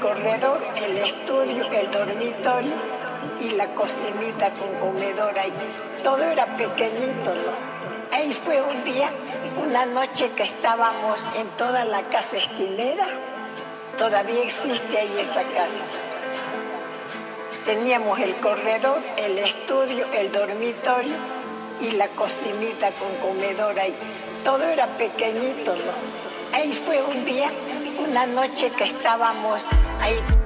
corredor, el estudio, el dormitorio y la cocinita con comedor ahí. Todo era pequeñito. Ahí fue un día, una noche que estábamos en toda la casa esquinera, todavía existe ahí esta casa. Teníamos el corredor, el estudio, el dormitorio y la cocinita con comedor ahí. Todo era pequeñito. Ahí fue un día, una noche que estábamos ahí.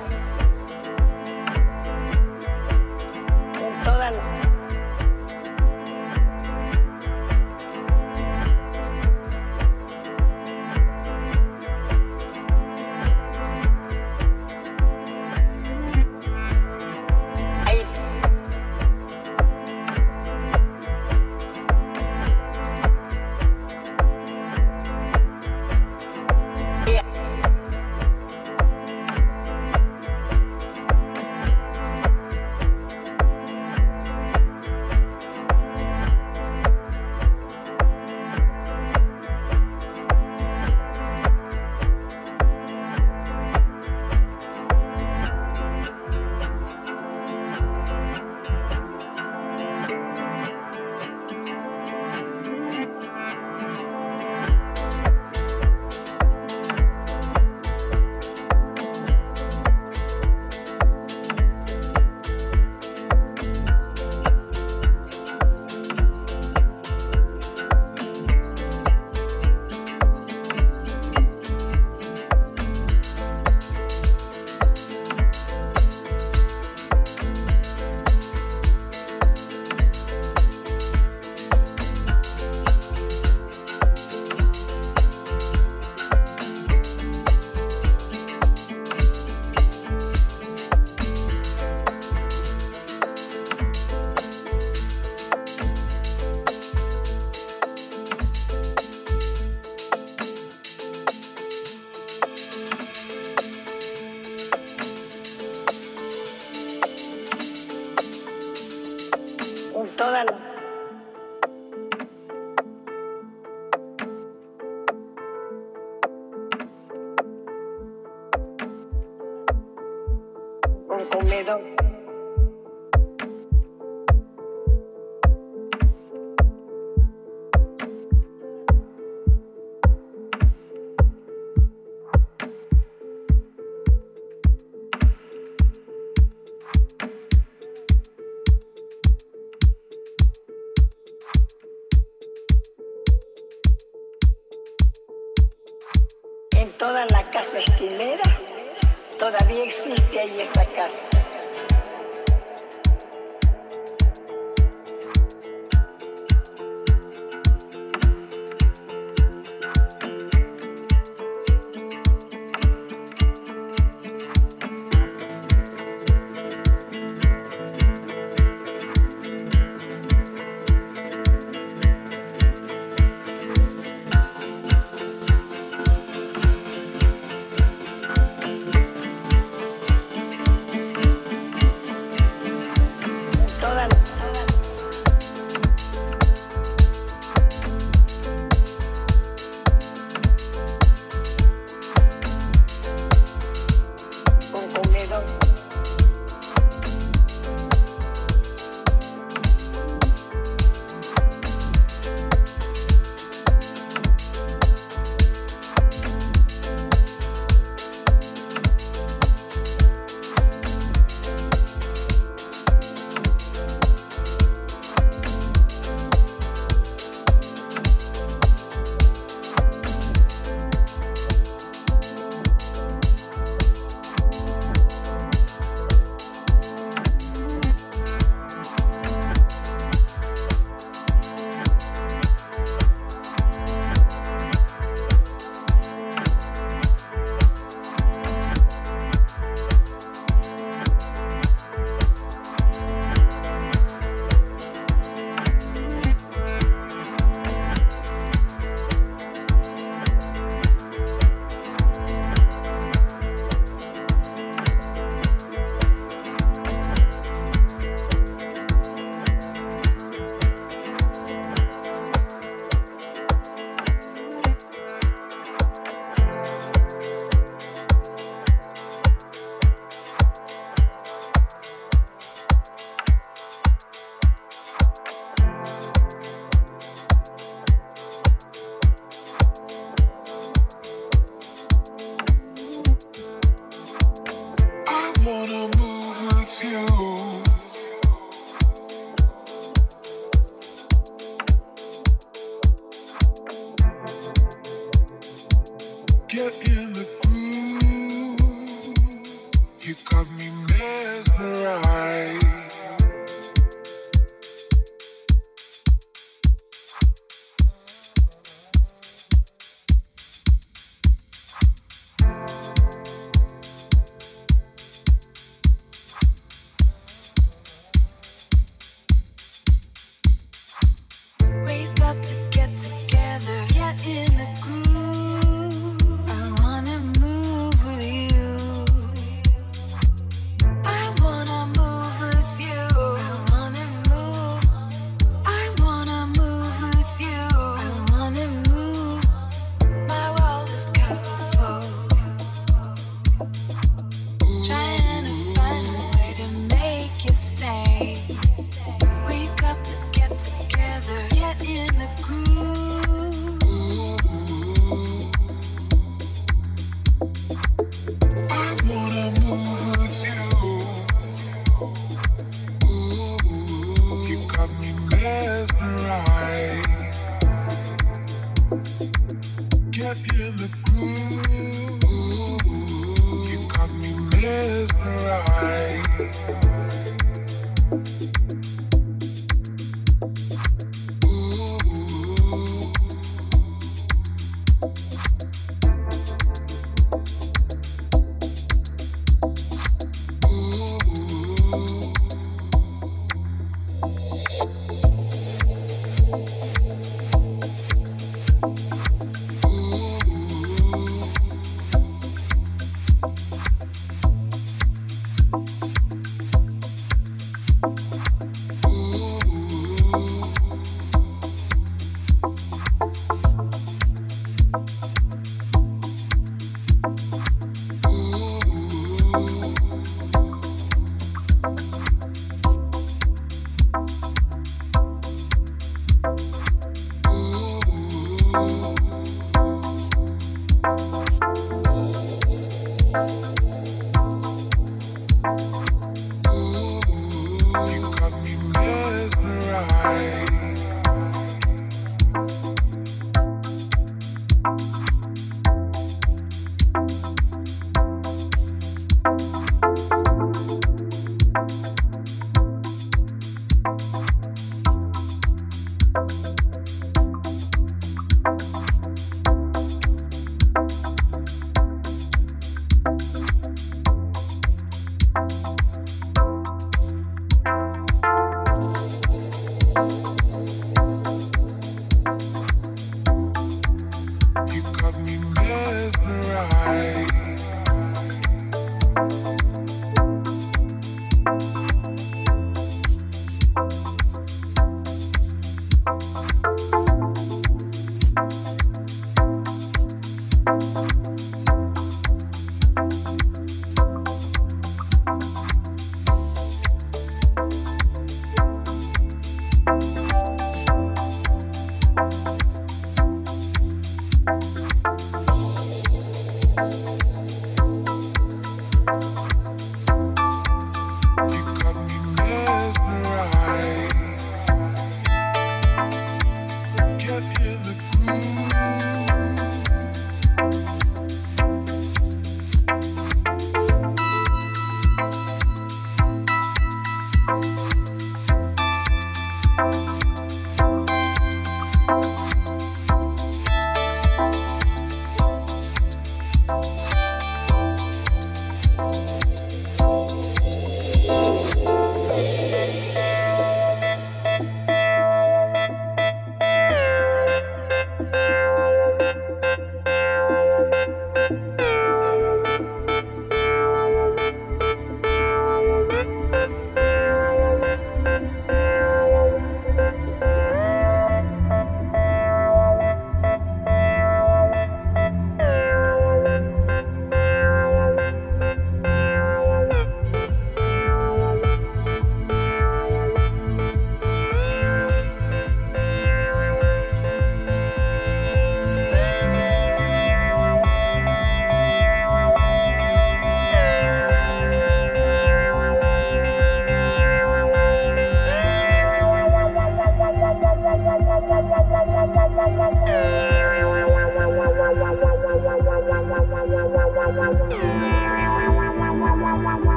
Existe ahí esta casa.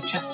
Just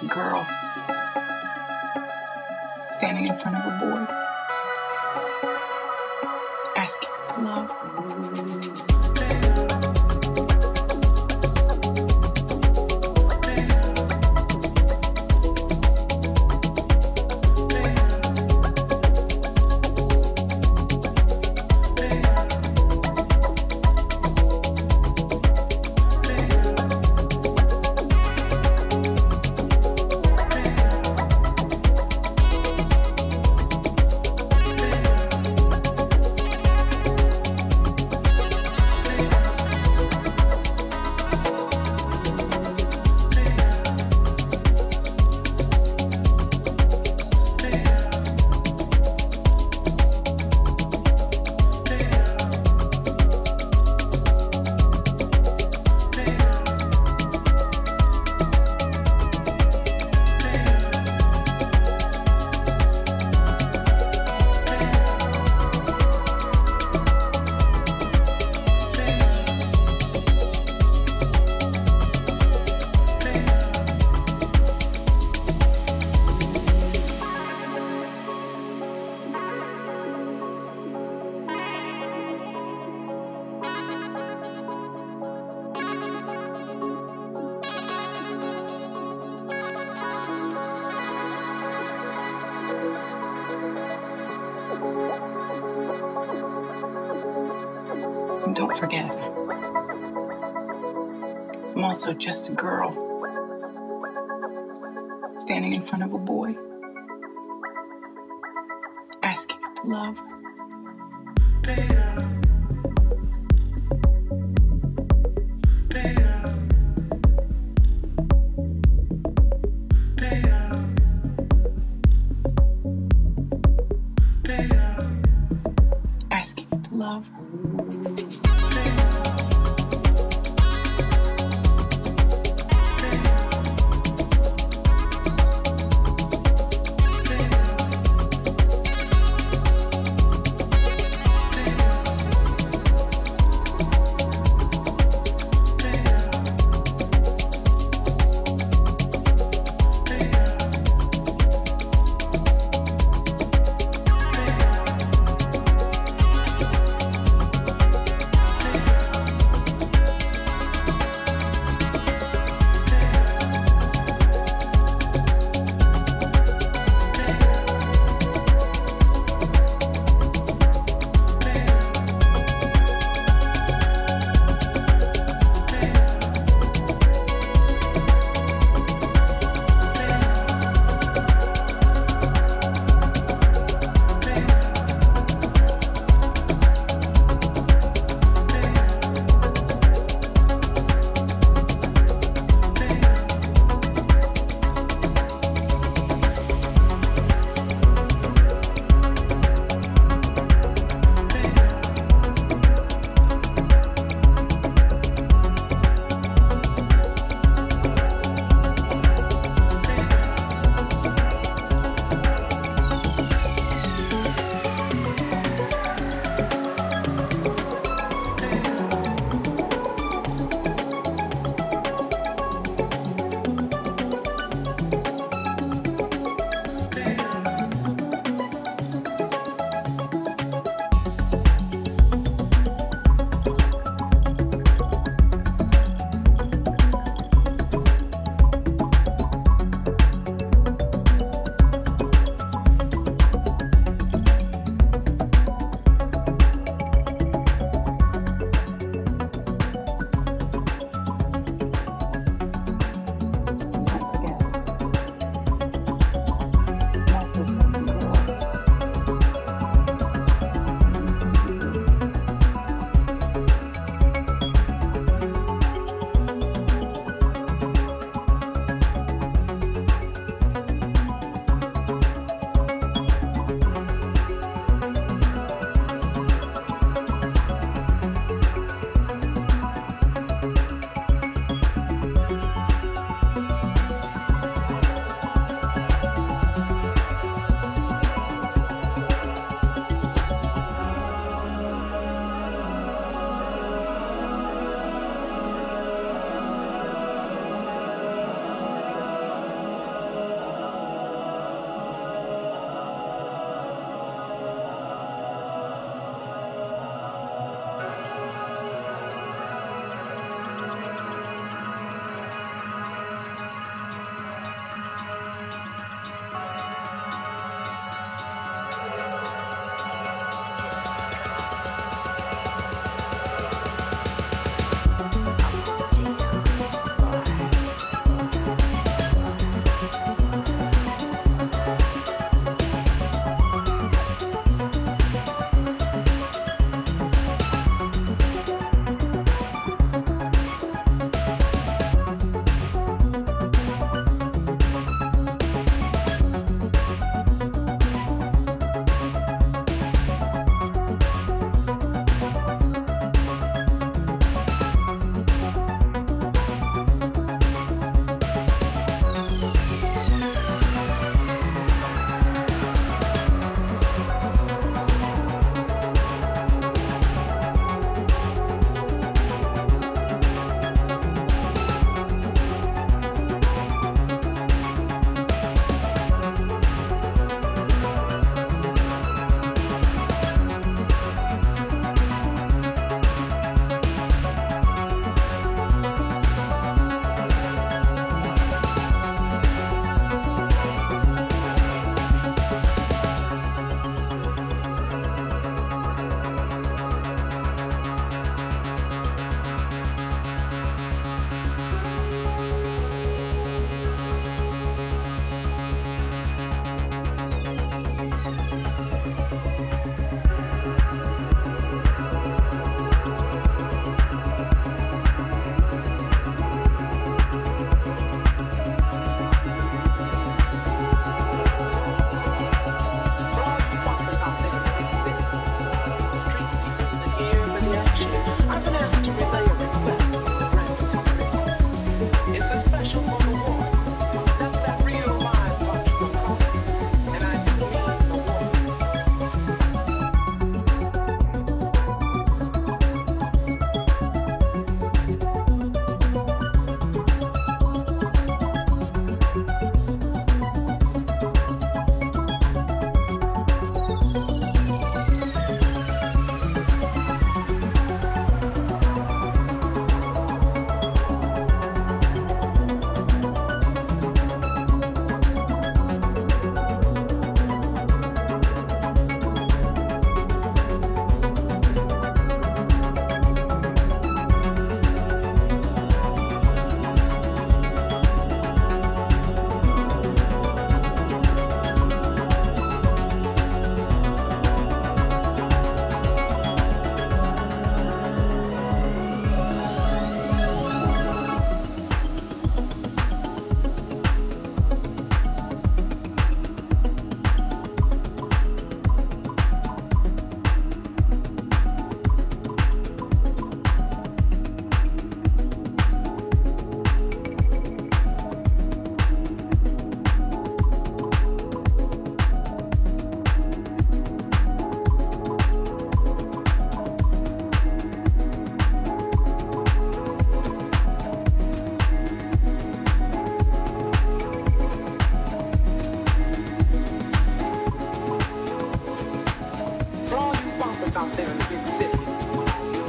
us out there in the big city.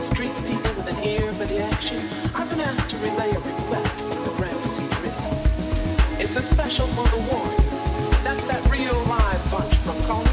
Street people with an ear for the action, I've been asked to relay a request from the Ramsey Riffs. It's a special for the Warriors. That's that real live bunch from Colorado.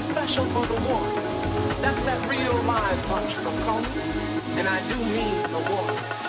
the special for the warriors. That's that real live punch from Conan, and I do mean the warriors.